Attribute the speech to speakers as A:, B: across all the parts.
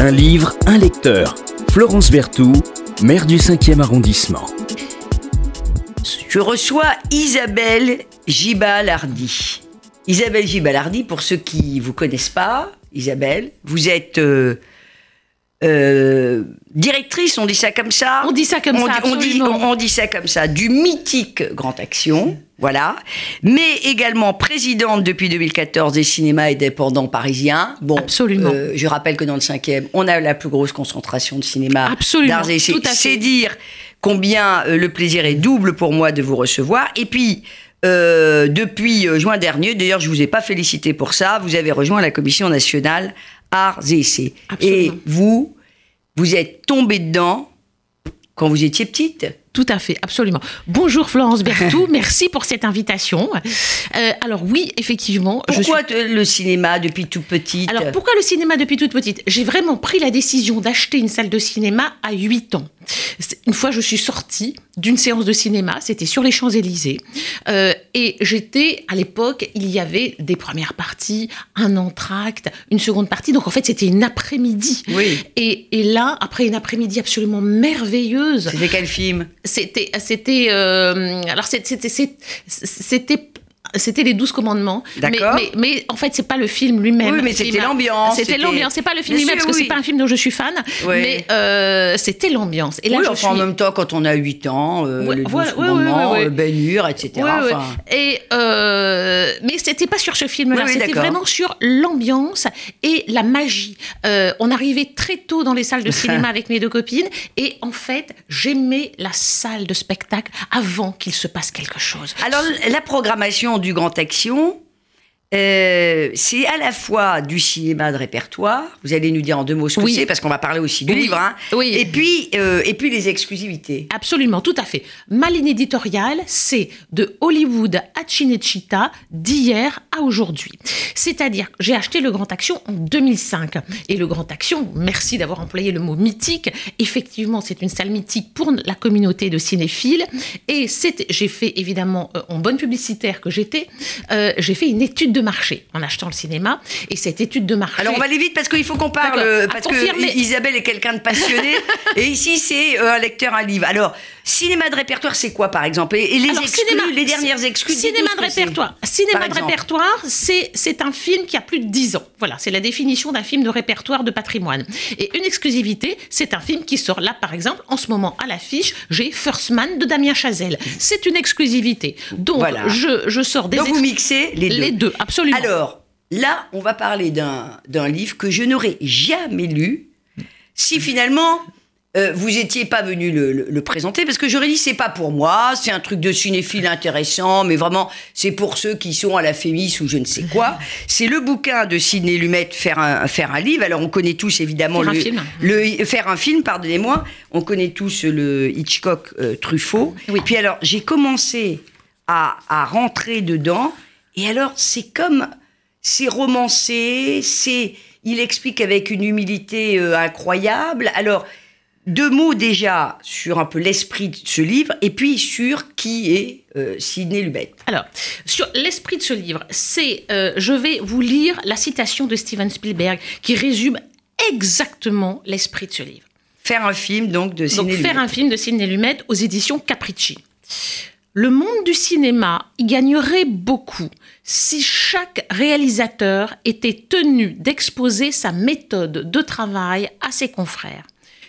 A: Un livre, un lecteur. Florence Berthoud, maire du 5e arrondissement.
B: Je reçois Isabelle Gibalardi. Isabelle Gibalardi, pour ceux qui ne vous connaissent pas, Isabelle, vous êtes euh, euh, directrice, on dit ça comme ça
C: On dit ça comme
B: on
C: ça,
B: dit, on dit,
C: absolument.
B: on dit ça comme ça, du mythique Grand Action, voilà, mais également présidente depuis 2014 des cinémas indépendants parisiens. Bon,
C: Absolument.
B: euh, je rappelle que dans le cinquième, on a la plus grosse concentration de cinéma
C: Absolument.
B: C'est dire combien euh, le plaisir est double pour moi de vous recevoir. Et puis, euh, depuis euh, juin dernier, d'ailleurs, je vous ai pas félicité pour ça, vous avez rejoint la Commission nationale arts et essais.
C: Absolument.
B: Et vous, vous êtes tombée dedans quand vous étiez petite.
C: Tout à fait, absolument. Bonjour Florence Berthoud, merci pour cette invitation. Euh, alors oui, effectivement, je suis...
B: Pourquoi le cinéma depuis tout petite
C: Alors pourquoi le cinéma depuis toute petite? J'ai vraiment pris la décision d'acheter une salle de cinéma à 8 ans. Une fois, je suis sortie d'une séance de cinéma, c'était sur les Champs-Élysées, euh, et j'étais, à l'époque, il y avait des premières parties, un entracte, une seconde partie, donc en fait c'était une après-midi.
B: Oui.
C: Et, et là, après une après-midi absolument merveilleuse,
B: C'était quel film?
C: c'était c'était euh, alors c'est- c'était c'est- c'était c'était les douze commandements. Mais,
B: D'accord.
C: mais, mais en fait, c'est pas le film lui-même.
B: Oui, mais c'était l'ambiance,
C: C'était l'ambiance. C'est pas le film lui-même, parce que
B: oui.
C: c'est pas un film dont je suis fan.
B: Oui.
C: Mais euh, c'était l'ambiance. Et là,
B: oui,
C: je
B: enfin, en
C: suis...
B: même temps, quand on a 8 ans, euh,
C: Ouais,
B: le douze
C: ouais,
B: commandements, euh, Ben Hur, etc. Enfin,
C: Et euh, mais c'était pas sur ce film-là, c'était vraiment sur l'ambiance et la magie. Euh, on arrivait très tôt dans les salles de cinéma avec mes deux copines et en fait, j'aimais la salle de spectacle avant qu'il se passe quelque chose.
B: Alors, la programmation du Grand Action, euh, c'est à la fois du cinéma de répertoire, vous allez nous dire en deux mots ce que
C: Oui.
B: c'est, parce qu'on va parler aussi du
C: Oui.
B: livre, hein,
C: Oui.
B: et, puis, euh, et puis les exclusivités.
C: Absolument, tout à fait. Ma ligne éditoriale, c'est de Hollywood à Cinecittà, d'hier à aujourd'hui. C'est-à-dire, j'ai acheté le Grand Action en 2005. Et le Grand Action, merci d'avoir employé le mot mythique. Effectivement, c'est une salle mythique pour la communauté de cinéphiles. Et j'ai fait, évidemment, euh, en bonne publicitaire que j'étais, j'ai fait une étude de marché en achetant le cinéma. Et cette étude de marché...
B: Alors on va aller vite parce qu'il faut qu'on parle, parce
C: confirmer.
B: que Isabelle est quelqu'un de passionné, et ici c'est euh, un lecteur, un livre. Alors, cinéma de répertoire, c'est quoi par exemple et, et les
C: Alors,
B: exclus,
C: cinéma-
B: les dernières exclus
C: Cinéma de répertoire. Cinéma de répertoire, c'est c'est un film qui a plus de 10 ans. Voilà, c'est la définition d'un film de répertoire de patrimoine. Et une exclusivité, c'est un film qui sort là, par exemple, en ce moment à l'affiche, j'ai First Man de Damien Chazelle. C'est une exclusivité. Donc,
B: Voilà.
C: je, je sors des
B: Donc vous mixez les deux.
C: les deux, absolument.
B: Alors, là, on va parler d'un d'un livre que je n'aurais jamais lu si finalement euh, vous étiez pas venu le, le- le présenter, parce que j'aurais dit c'est pas pour moi, c'est un truc de cinéphile intéressant, mais vraiment c'est pour ceux qui sont à la Fémis ou je ne sais quoi. C'est le bouquin de Sidney Lumet, faire un, faire un livre. Alors on connaît tous évidemment
C: Faire un
B: le,
C: film.
B: le- faire un film, pardonnez-moi. On connaît tous le Hitchcock euh, Truffaut.
C: Oui.
B: Puis alors j'ai commencé à, à rentrer dedans, et alors c'est comme c'est romancé, c'est il explique avec une humilité euh, incroyable. Alors deux mots déjà sur un peu l'esprit de ce livre, et puis sur qui est euh, Sidney Lumet.
C: Alors, sur l'esprit de ce livre, c'est, euh, je vais vous lire la citation de Steven Spielberg qui résume exactement l'esprit de ce livre.
B: Faire un film donc de
C: faire un film de Sidney Lumet aux éditions Capricci. Le monde du cinéma y gagnerait beaucoup si chaque réalisateur était tenu d'exposer sa méthode de travail à ses confrères.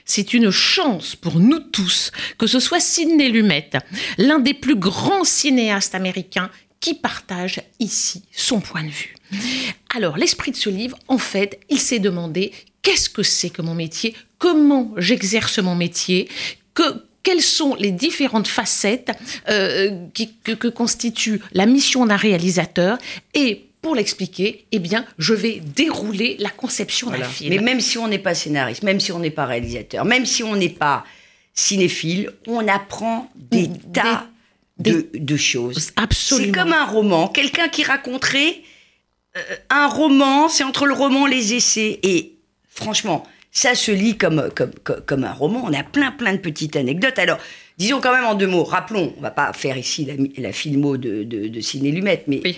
C: C'est une chance pour nous tous que ce soit Sidney Lumet, l'un des plus grands cinéastes américains, qui partage ici son point de vue. Alors, l'esprit de ce livre, en fait, il s'est demandé qu'est-ce que c'est que mon métier, comment j'exerce mon métier, que, quelles sont les différentes facettes euh, que constitue la mission d'un réalisateur? Et pour l'expliquer, eh bien, je vais dérouler la conception d'un film.
B: Mais même si on n'est pas scénariste, même si on n'est pas réalisateur, même si on n'est pas cinéphile, on apprend des
C: Des-
B: tas
C: des-
B: de, de choses.
C: Absolument.
B: C'est comme un roman. Quelqu'un qui raconterait euh, un roman, c'est entre le roman et les essais. Et franchement, ça se lit comme, comme, comme, comme un roman. On a plein, plein de petites anecdotes. Alors, disons quand même en deux mots. Rappelons, on va pas faire ici la, la filmo de, de, de Ciné Lumet, mais
C: Oui.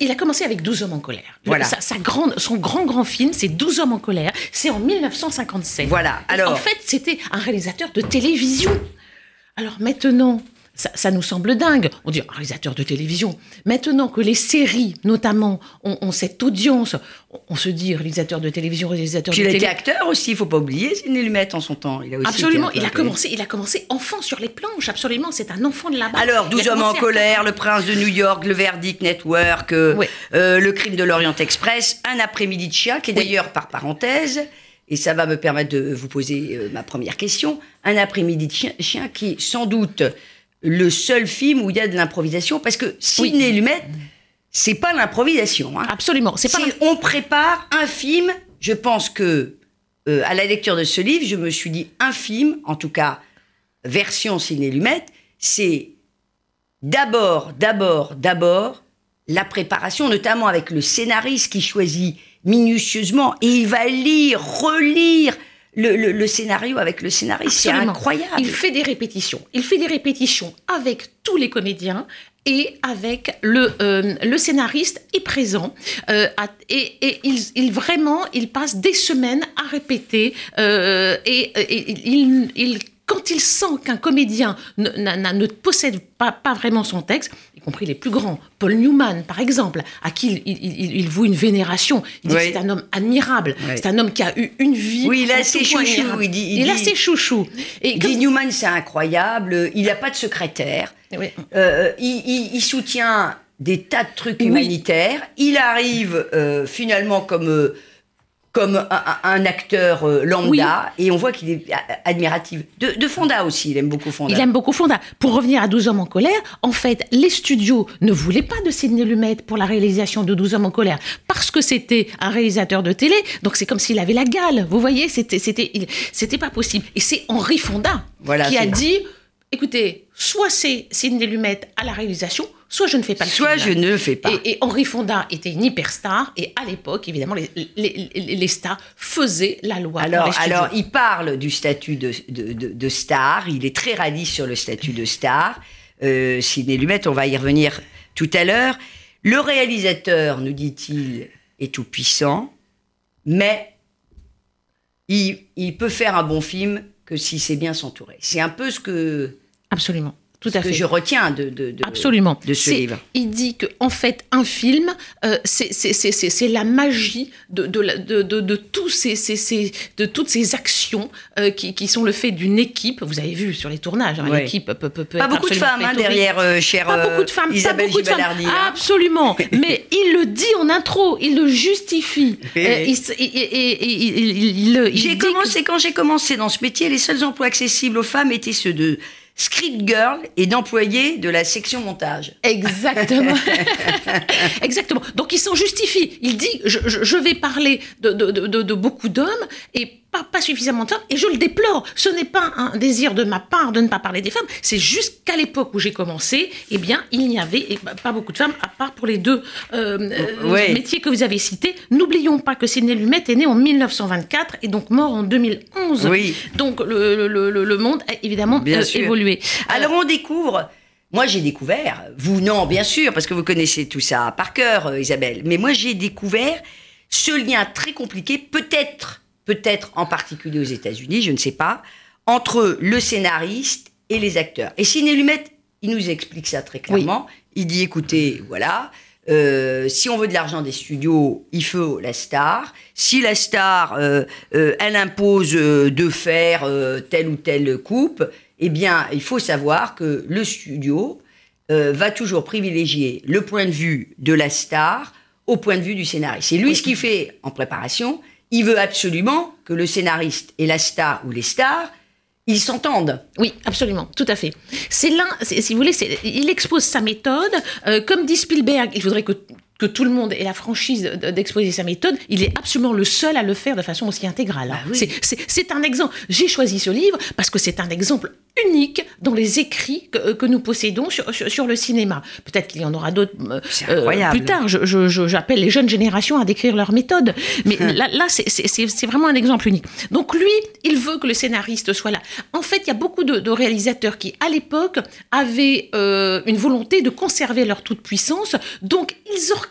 C: Il a commencé avec 12 hommes en colère.
B: Voilà.
C: Sa, sa grande, son grand, grand film, c'est 12 hommes en colère. C'est en 1957.
B: Voilà,
C: Et
B: alors-
C: En fait, c'était un réalisateur de télévision. Alors maintenant, ça, ça nous semble dingue. On dit réalisateur de télévision. Maintenant que les séries, notamment, ont, ont cette audience, on, on se dit réalisateur de télévision, réalisateur
B: Puis
C: de
B: il a été
C: télévision.
B: acteur aussi, il faut pas oublier Sidney Lumet en son temps. Il a aussi
C: Absolument, il a commencé, il a commencé enfant sur les planches, absolument, c'est un enfant de là-bas.
B: Alors,
C: Il a
B: 12 hommes en
C: à-
B: colère, Le Prince de New York, Le Verdict Network, euh,
C: Oui.
B: euh, Le Crime de l'Orient Express, Un après-midi de chien, qui est
C: Oui.
B: d'ailleurs par parenthèse, et ça va me permettre de vous poser euh, ma première question, Un après-midi de chien, chien qui sans doute le seul film où il y a de l'improvisation, parce que Sidney Lumet, c'est pas l'improvisation. hein.
C: Absolument, c'est pas.
B: On prépare un film. Je pense que euh, à la lecture de ce livre, je me suis dit un film, en tout cas version ciné Lumet, c'est d'abord, d'abord, d'abord la préparation, notamment avec le scénariste qui choisit minutieusement et il va lire, relire le, le- le scénario avec le scénariste. C'est incroyable.
C: Il fait des répétitions. Il fait des répétitions avec tous les comédiens et avec le, euh, le scénariste est présent. Euh, et et il, il- vraiment, il passe des semaines à répéter. euh, et, et- il, il- quand il sent qu'un comédien ne, n'a- ne possède pas, pas vraiment son texte, y compris les plus grands, Paul Newman par exemple, à qui il, il, il- il voue une vénération, il dit
B: Oui.
C: que c'est un homme admirable,
B: Oui.
C: c'est un homme qui a eu une vie.
B: Oui, il a ses chouchous, il dit- il
C: a
B: dit-
C: ses chouchous. Et comme-
B: Newman, c'est incroyable. Il n'a pas de secrétaire.
C: Oui.
B: Euh, il, soutient des tas de trucs humanitaires. Il arrive euh, finalement comme, euh, comme un, acteur euh, lambda et on voit qu'il est admiratif. De, de Fonda aussi, il aime beaucoup Fonda.
C: Il aime beaucoup Fonda. Pour revenir à 12 hommes en colère, en fait, les studios ne voulaient pas de Sidney Lumet pour la réalisation de 12 hommes en colère parce que c'était un réalisateur de télé. Donc c'est comme s'il avait la gale. Vous voyez, c'était c'était il- c'était pas possible. Et c'est Henri Fonda
B: Voilà,
C: qui a dit écoutez, soit c'est Sidney Lumet à la réalisation, soit je ne fais pas le
B: Soit je
C: film.
B: ne le fais pas.
C: Et, et Henri Fonda était une hyperstar, et à l'époque, évidemment, les, les- les- stars faisaient la loi.
B: Alors, alors, il parle du statut de, de, de- de star. Il est très radis sur le statut de star. Euh, Sidney Lumet, on va y revenir tout à l'heure. Le réalisateur, nous dit-il, est tout puissant, mais il, il peut faire un bon film que s'il sait bien s'entourer. C'est un peu ce que,
C: Absolument, tout
B: ce
C: à
B: que
C: fait.
B: je retiens de, de, de-
C: Absolument.
B: de ce livre.
C: Il dit que en fait, un film, euh, c'est- c'est c'est- c'est- c'est la magie de, de, la- de, de, de tous ces, ces- ces- de toutes ces actions euh, qui, qui sont le fait d'une équipe. Vous avez vu sur les tournages, hein,
B: Ouais.
C: l'équipe peut, peut, peut
B: Pas
C: être
B: beaucoup femmes hein, derrière, euh, chère
C: Pas
B: euh,
C: beaucoup de femmes,
B: Isabelle
C: pas beaucoup de femmes.
B: Hein.
C: Absolument. Mais il le dit en intro, il le justifie. Euh,
B: J'ai
C: que-
B: commencé quand j'ai commencé dans ce métier, les seuls emplois accessibles aux femmes étaient ceux de script girl et d'employés de la section montage.
C: Exactement. Exactement. Donc il s'en justifie. Il dit je, vais parler de, de- de- de- de beaucoup d'hommes et pas, pas suffisamment de femmes. Et je le déplore. Ce n'est pas un désir de ma part de ne pas parler des femmes. C'est juste qu'à l'époque où j'ai commencé, eh bien, il n'y avait eh ben, pas beaucoup de femmes, à part pour les deux euh, euh,
B: Ouais.
C: métiers que vous avez cités. N'oublions pas que Sidney Lumet est né en 1924 et donc mort en 2011.
B: Oui.
C: Donc le, le- le- le monde a évidemment
B: Bien
C: euh, évolué.
B: Alors on découvre, moi j'ai découvert, vous non bien sûr, parce que vous connaissez tout ça par cœur Isabelle, mais moi j'ai découvert ce lien très compliqué, peut-être, peut-être en particulier aux États-Unis, je ne sais pas, entre le scénariste et les acteurs. Et Sidney Lumet, il nous explique ça très clairement. Il dit écoutez, voilà. euh, si on veut de l'argent des studios, il faut la star. Si la star, euh, euh, elle impose de faire telle ou telle coupe, eh bien, il faut savoir que le studio va toujours privilégier le point de vue de la star au point de vue du scénariste. Et lui, ce qu'il fait en préparation, il veut absolument que le scénariste et la star ou les stars, ils s'entendent.
C: Oui, absolument, tout à fait. C'est l'un, si vous voulez, il expose sa méthode. euh, comme dit Spielberg, il faudrait que, que tout le monde ait la franchise de- d'exposer sa méthode. Il est absolument le seul à le faire de façon aussi intégrale. hein.
B: Bah oui.
C: C'est- un exemple. J'ai choisi ce livre parce que c'est un exemple unique dans les écrits que, que nous possédons sur, sur, sur le cinéma. Peut-être qu'il y en aura d'autres euh, euh, plus tard. Je- je- je- J'appelle les jeunes générations à décrire leur méthode. Mais là, là c'est- vraiment un exemple unique. Donc lui, il veut que le scénariste soit là. En fait, il y a beaucoup de, de réalisateurs qui, à l'époque, avaient euh, une volonté de conserver leur toute-puissance. Donc, ils orchestraient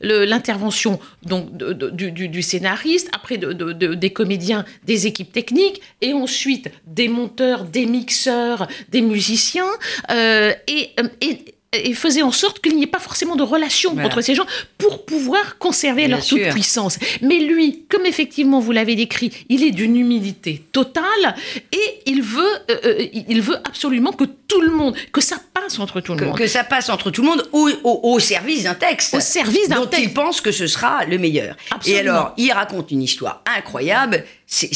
C: l'intervention donc du, scénariste, après de- de- de- des comédiens, des équipes techniques, et ensuite des monteurs, des mixeurs, des musiciens, euh, et, euh, et et faisait en sorte qu'il n'y ait pas forcément de relation
B: Voilà.
C: entre ces gens pour pouvoir conserver
B: Bien
C: leur
B: sûr.
C: toute puissance. Mais lui, comme effectivement vous l'avez décrit, il est d'une humilité totale et il veut, euh, euh, il veut absolument que tout le monde, que ça passe entre tout le
B: Que,
C: monde.
B: que ça passe entre tout le monde au, au- au service d'un texte.
C: Au service d'un
B: dont
C: texte.
B: il pense que ce sera le meilleur.
C: Absolument.
B: Et alors, il raconte une histoire incroyable. C'est-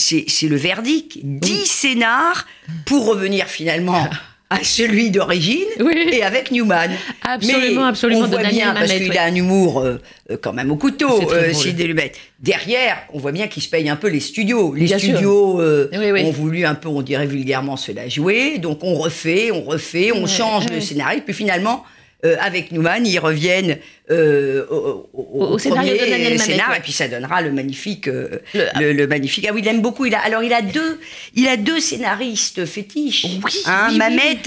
B: le verdict. Dix scénars pour revenir finalement à celui d'origine
C: Oui.
B: et avec Newman.
C: Absolument,
B: Mais
C: absolument,
B: On voit bien, parce qu'il
C: oui.
B: a un humour euh, euh, quand même au couteau,
C: C'est
B: euh. Derrière, on voit bien qu'il se paye un peu les studios. Les
C: Bien
B: studios euh,
C: Oui,
B: ont voulu un peu, on dirait vulgairement, se la jouer. Donc on refait, on refait, on change le scénario. Puis finalement, euh, avec Newman, ils reviennent euh, au, au-
C: Au scénario de Daniel
B: scénar,
C: ouais.
B: et puis ça donnera le magnifique, euh,
C: Le-
B: le, le magnifique. Ah oui, il aime beaucoup. Il a, alors il a deux, il a deux scénaristes fétiches.
C: Oui,
B: Hein,
C: oui,
B: Mamet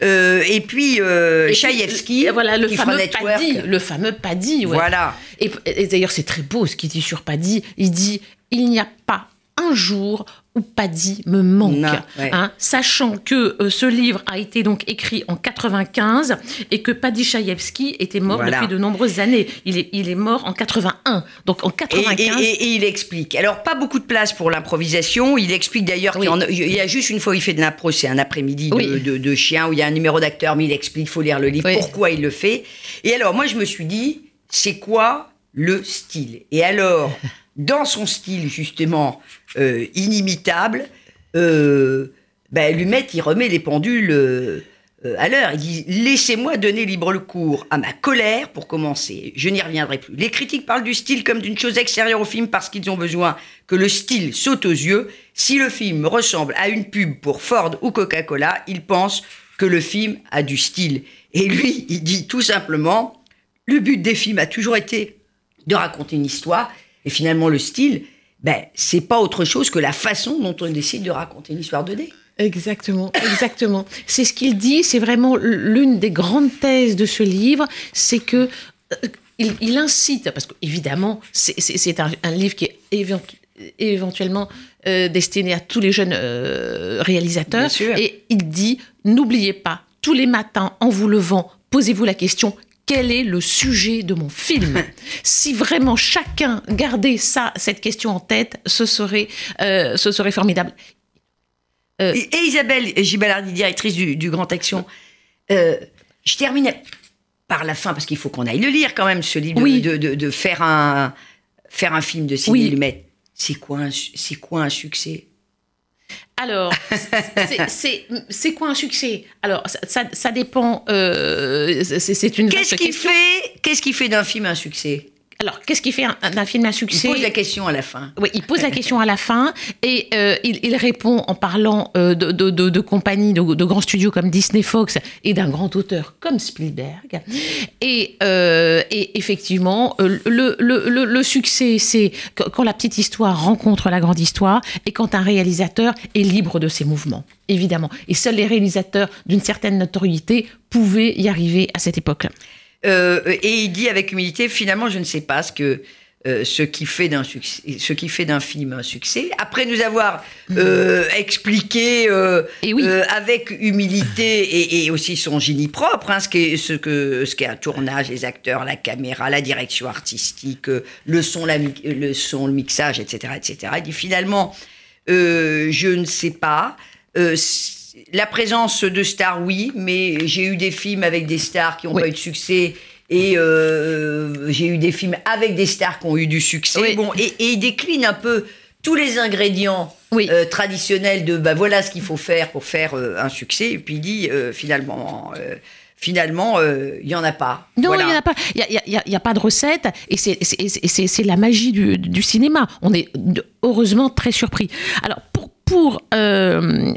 B: et puis
C: Et puis,
B: Chaïevski,
C: euh, voilà le fameux
B: Network.
C: Paddy, le fameux Paddy. ouais.
B: Voilà.
C: Et, et d'ailleurs, c'est très beau ce qu'il dit sur Paddy. Il dit il n'y a pas un jour où Paddy me manque,
B: Non, ouais.
C: Hein, sachant que euh, ce livre a été donc écrit en 95 et que Paddy Chayefsky était mort
B: Voilà.
C: depuis de nombreuses années. Il est, il est mort en 81. Donc en
B: Et,
C: 95.
B: et- et- et il explique. Alors, pas beaucoup de place pour l'improvisation. Il explique d'ailleurs
C: Oui.
B: qu'il y a- il y a juste une fois où il fait de l'impro, c'est un après-midi de,
C: Oui.
B: de- de chien où il y a un numéro d'acteur, mais il explique, il faut lire le livre,
C: Oui.
B: pourquoi il le fait. Et alors, moi, je me suis dit, c'est quoi le style? Et alors, dans son style, justement, euh, inimitable, euh, ben, il remet les pendules euh, à l'heure. Il dit Laissez-moi donner libre cours à ma colère pour commencer. Je n'y reviendrai plus. Les critiques parlent du style comme d'une chose extérieure au film parce qu'ils ont besoin que le style saute aux yeux. Si le film ressemble à une pub pour Ford ou Coca-Cola, ils pensent que le film a du style. Et lui, il dit tout simplement Le but des films a toujours été de raconter une histoire. Et finalement, le style, ben, c'est pas autre chose que la façon dont on décide de raconter une histoire 2D.
C: Exactement, exactement. C'est ce qu'il dit, c'est vraiment l'une des grandes thèses de ce livre, c'est que euh, il, il incite, parce qu'évidemment, c'est- un, un livre qui est éventu- éventuellement euh, destiné à tous les jeunes euh, réalisateurs,
B: Bien sûr.
C: et il dit, n'oubliez pas, tous les matins, en vous levant, posez-vous la question, quel est le sujet de mon film Si vraiment chacun gardait ça, cette question en tête, ce serait, euh, ce serait formidable. Euh,
B: Et, et Isabelle Gibalardi, directrice du, du Grand Action, euh, je termine par la fin, parce qu'il faut qu'on aille le lire quand même, ce livre, de-
C: Oui.
B: de, de- de faire, un, faire un film de Sidney
C: Oui.
B: Lumet. C'est quoi, un quoi un succès?
C: Alors, c'est- quoi un succès? Alors, ça, ça, ça dépend. euh, c'est une
B: Qu'est-ce qui fait, qu'est-ce qui fait d'un film un succès?
C: Alors, qu'est-ce qui fait un- d'un film un
B: Il
C: succès
B: pose la question à la fin.
C: Oui, il pose la question à la fin et euh, il, il répond en parlant euh, de, de, de, de compagnies, de, grands studios comme Disney Fox et d'un grand auteur comme Spielberg. Et, euh, et effectivement, le, le, le, le succès, c'est quand quand la petite histoire rencontre la grande histoire et quand un réalisateur est libre de ses mouvements, évidemment. Et seuls les réalisateurs d'une certaine notoriété pouvaient y arriver à cette époque-là.
B: Euh, et il dit avec humilité, finalement, je ne sais pas ce que euh, ce qui fait d'un succès, ce qui fait d'un film un succès. Après nous avoir euh, expliqué euh,
C: Et oui.
B: euh, avec humilité et, et aussi son génie propre, hein, ce qu'est ce que ce qu'est un tournage, les acteurs, la caméra, la direction artistique, le son, la, le son, le mixage, etc., etc. Il dit finalement, je ne sais pas. Euh, la présence de stars, oui, mais j'ai eu des films avec des stars qui n'ont
C: Oui.
B: pas eu de succès. Et euh, j'ai eu des films avec des stars qui ont eu du succès.
C: Oui.
B: Bon, et, et il décline un peu tous les ingrédients
C: Oui.
B: euh, traditionnels de bah, voilà ce qu'il faut faire pour faire euh, un succès. Et puis il dit euh, finalement, euh, finalement, euh, il y en a pas.
C: Non,
B: Voilà.
C: il n'y en a pas. Il n'y a, pas de recette. Et c'est- la magie du, du cinéma. On est heureusement très surpris. Alors, pour, pour, euh,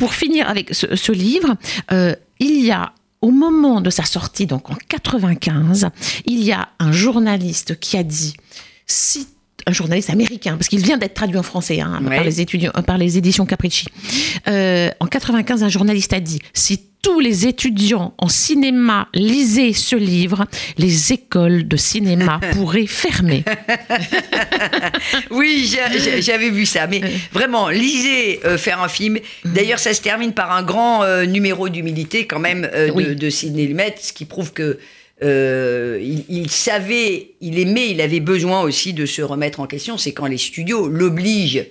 C: pour finir avec ce, ce livre, euh, il y a au moment de sa sortie, donc en 95, il y a un journaliste qui a dit si un journaliste américain, parce qu'il vient d'être traduit en français hein,
B: Ouais.
C: par, les étudiants, par les éditions Capricci. Euh, en 95, un journaliste a dit si tous les étudiants en cinéma lisaient ce livre, les écoles de cinéma pourraient fermer.
B: Oui, j'a- j'a- j'avais vu ça. Mais vraiment, lisez euh, faire un film. D'ailleurs, ça se termine par un grand euh, numéro d'humilité quand même euh, de, de Sidney Lumet, ce qui prouve que euh, il, il savait, il aimait, il avait besoin aussi de se remettre en question. C'est quand les studios l'obligent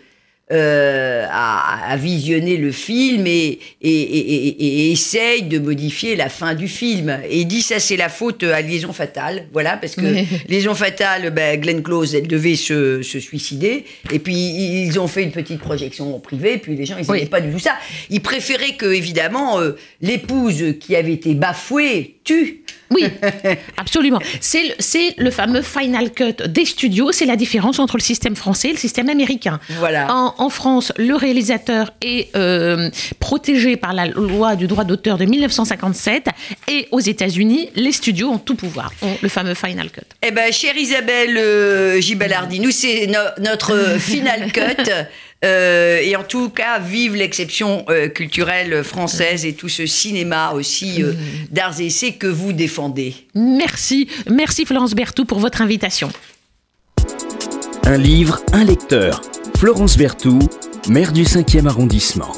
B: euh, à, à visionner le film et, et, et, et- essaye de modifier la fin du film. Et il dit ça c'est la faute à Liaison Fatale, voilà, parce que. Liaison Fatale, ben, Glenn Close, elle devait se, se suicider, et puis ils ont fait une petite projection privée, puis les gens ils n'aimaient
C: Oui.
B: pas du tout ça. Ils préféraient que évidemment euh, l'épouse qui avait été bafouée tue.
C: Oui, absolument. C'est le, fameux final cut des studios. C'est la différence entre le système français et le système américain.
B: Voilà.
C: En, en France, le réalisateur est euh, protégé par la loi du droit d'auteur de 1957 et aux États-Unis, les studios ont tout pouvoir, ont le fameux final cut.
B: Eh ben, chère Isabelle euh, Gibalardi, nous, c'est no- notre final cut. Euh, et en tout cas, vive l'exception euh, culturelle française et tout ce cinéma aussi euh, d'arts et essais que vous défendez.
C: Merci, merci Florence Berthoud pour votre invitation.
A: Un livre, un lecteur. Florence Berthoud, maire du 5e arrondissement.